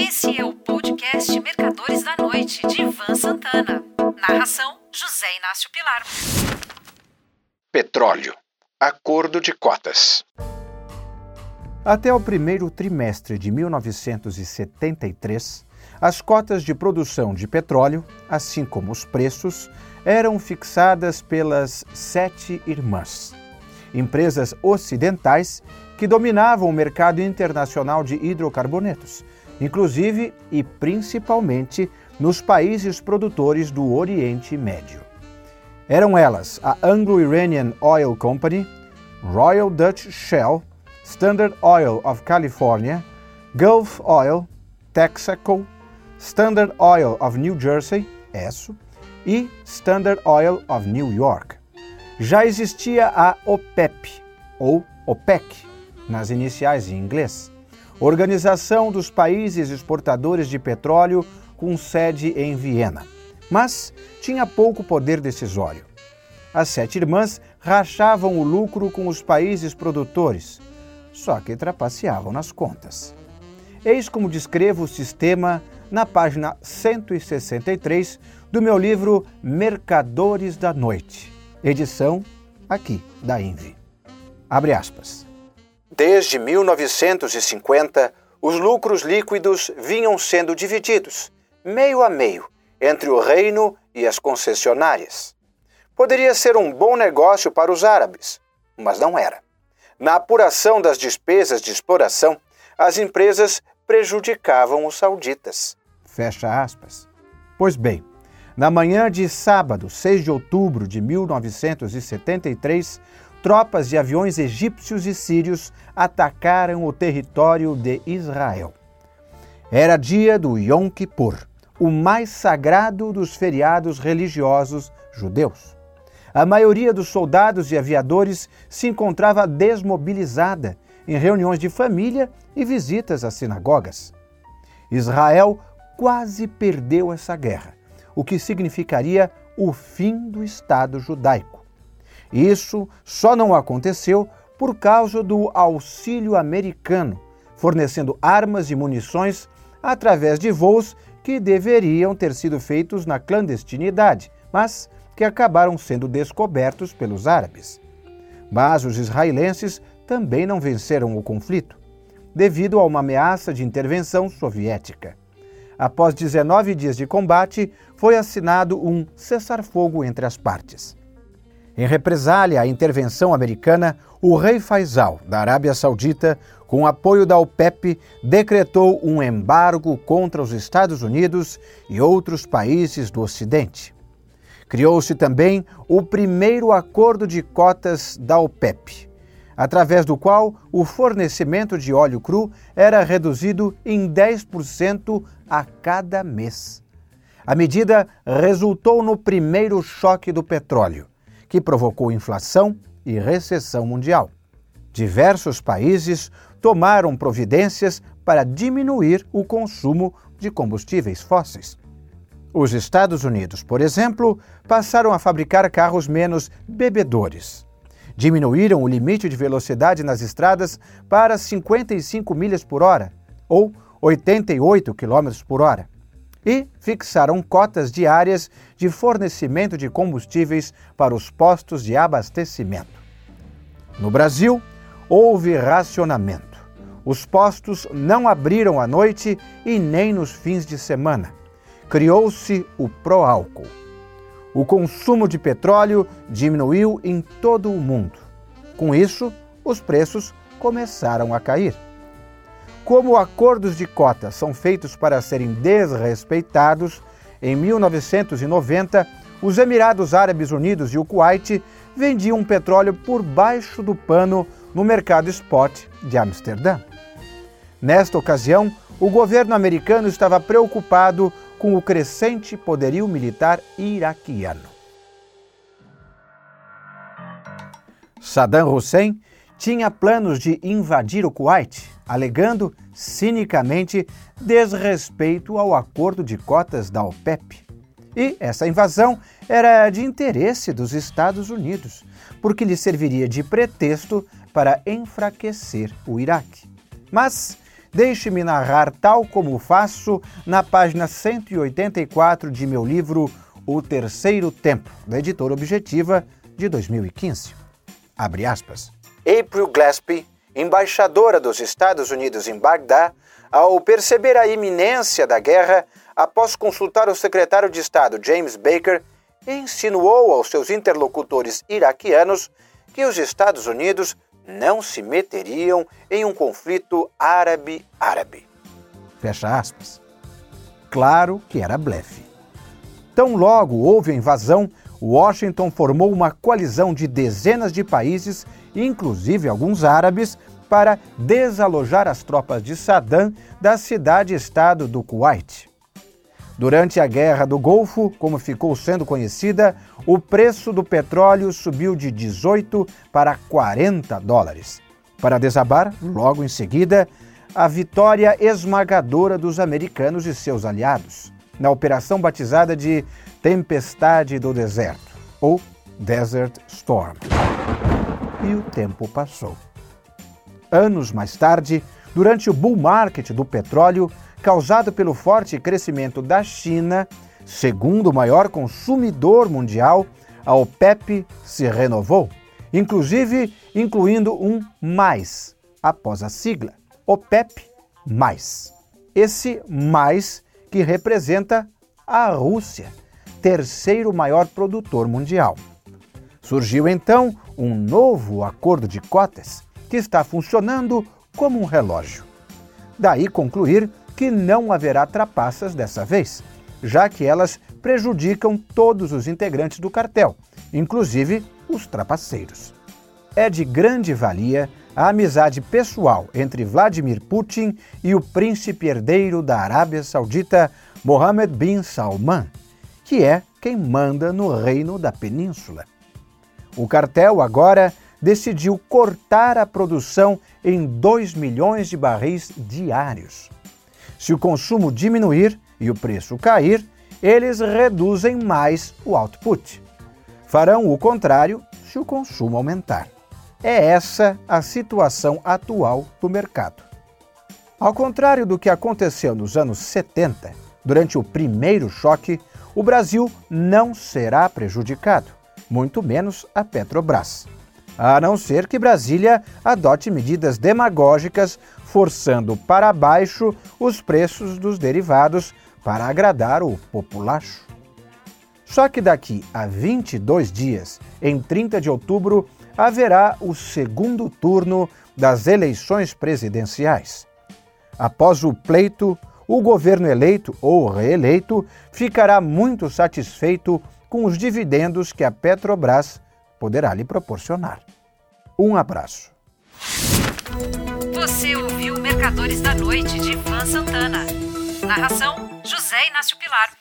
Esse é o podcast Mercadores da Noite, de Ivan Santana. Narração: José Inácio Pilar. Petróleo. Acordo de cotas. Até o primeiro trimestre de 1973, as cotas de produção de petróleo, assim como os preços, eram fixadas pelas Sete Irmãs, empresas ocidentais que dominavam o mercado internacional de hidrocarbonetos, inclusive e principalmente nos países produtores do Oriente Médio. Eram elas a Anglo-Iranian Oil Company, Royal Dutch Shell, Standard Oil of California, Gulf Oil, Texaco, Standard Oil of New Jersey, ESSO, e Standard Oil of New York. Já existia a OPEP, ou OPEC, nas iniciais em inglês, Organização dos Países Exportadores de Petróleo com sede em Viena, mas tinha pouco poder decisório. As sete irmãs rachavam o lucro com os países produtores, só que trapaceavam nas contas. Eis como descrevo o sistema na página 163 do meu livro Mercadores da Noite, edição aqui da Envy. Abre aspas. Desde 1950, os lucros líquidos vinham sendo divididos, meio a meio, entre o reino e as concessionárias. Poderia ser um bom negócio para os árabes, mas não era. Na apuração das despesas de exploração, as empresas prejudicavam os sauditas. Fecha aspas. Pois bem, na manhã de sábado, 6 de outubro de 1973, tropas de aviões egípcios e sírios atacaram o território de Israel. Era dia do Yom Kippur, o mais sagrado dos feriados religiosos judeus. A maioria dos soldados e aviadores se encontrava desmobilizada em reuniões de família e visitas às sinagogas. Israel quase perdeu essa guerra, o que significaria o fim do Estado judaico. Isso só não aconteceu por causa do auxílio americano, fornecendo armas e munições através de voos que deveriam ter sido feitos na clandestinidade, mas que acabaram sendo descobertos pelos árabes. Mas os israelenses também não venceram o conflito, devido a uma ameaça de intervenção soviética. Após 19 dias de combate, foi assinado um cessar-fogo entre as partes. Em represália à intervenção americana, o rei Faisal, da Arábia Saudita, com apoio da OPEP, decretou um embargo contra os Estados Unidos e outros países do Ocidente. Criou-se também o primeiro acordo de cotas da OPEP, através do qual o fornecimento de óleo cru era reduzido em 10% a cada mês. A medida resultou no primeiro choque do petróleo que provocou inflação e recessão mundial. Diversos países tomaram providências para diminuir o consumo de combustíveis fósseis. Os Estados Unidos, por exemplo, passaram a fabricar carros menos bebedores. Diminuíram o limite de velocidade nas estradas para 55 milhas por hora, ou 88 km por hora e fixaram cotas diárias de fornecimento de combustíveis para os postos de abastecimento. No Brasil, houve racionamento. Os postos não abriram à noite e nem nos fins de semana. Criou-se o pró-álcool. O consumo de petróleo diminuiu em todo o mundo. Com isso, os preços começaram a cair. Como acordos de cota são feitos para serem desrespeitados, em 1990, os Emirados Árabes Unidos e o Kuwait vendiam petróleo por baixo do pano no mercado spot de Amsterdã. Nesta ocasião, o governo americano estava preocupado com o crescente poderio militar iraquiano. Saddam Hussein tinha planos de invadir o Kuwait, alegando cinicamente desrespeito ao acordo de cotas da OPEP. E essa invasão era de interesse dos Estados Unidos, porque lhe serviria de pretexto para enfraquecer o Iraque. Mas deixe-me narrar tal como faço na página 184 de meu livro O Terceiro Tempo, da editora Objetiva, de 2015. Abre aspas. April Gillespie, embaixadora dos Estados Unidos em Bagdá, ao perceber a iminência da guerra, após consultar o secretário de Estado James Baker, insinuou aos seus interlocutores iraquianos que os Estados Unidos não se meteriam em um conflito árabe-árabe. Fecha aspas. Claro que era blefe. Tão logo houve a invasão, Washington formou uma coalizão de dezenas de países, inclusive alguns árabes, para desalojar as tropas de Saddam da cidade-estado do Kuwait. Durante a Guerra do Golfo, como ficou sendo conhecida, o preço do petróleo subiu de 18 para 40 dólares. Para desabar, logo em seguida, a vitória esmagadora dos americanos e seus aliados, na operação batizada de Tempestade do Deserto, ou Desert Storm. E o tempo passou. Anos mais tarde, durante o bull market do petróleo, causado pelo forte crescimento da China, segundo maior consumidor mundial, a OPEP se renovou, inclusive incluindo um mais após a sigla OPEP mais. Esse mais que representa a Rússia, terceiro maior produtor mundial. Surgiu então um novo acordo de cotas que está funcionando como um relógio. Daí concluir que não haverá trapaças dessa vez, já que elas prejudicam todos os integrantes do cartel, inclusive os trapaceiros. É de grande valia a amizade pessoal entre Vladimir Putin e o príncipe herdeiro da Arábia Saudita, Mohammed bin Salman, que é quem manda no reino da península. O cartel agora decidiu cortar a produção em 2 milhões de barris diários. Se o consumo diminuir e o preço cair, eles reduzem mais o output. Farão o contrário se o consumo aumentar. É essa a situação atual do mercado. Ao contrário do que aconteceu nos anos 70, durante o primeiro choque, o Brasil não será prejudicado, muito menos a Petrobras a não ser que Brasília adote medidas demagógicas forçando para baixo os preços dos derivados para agradar o populacho. Só que daqui a 22 dias, em 30 de outubro, haverá o segundo turno das eleições presidenciais. Após o pleito, o governo eleito ou reeleito ficará muito satisfeito com os dividendos que a Petrobras poderá lhe proporcionar. Um abraço. Você ouviu Mercadores da Noite de Ivan Santana. Narração: José Inácio Pilar.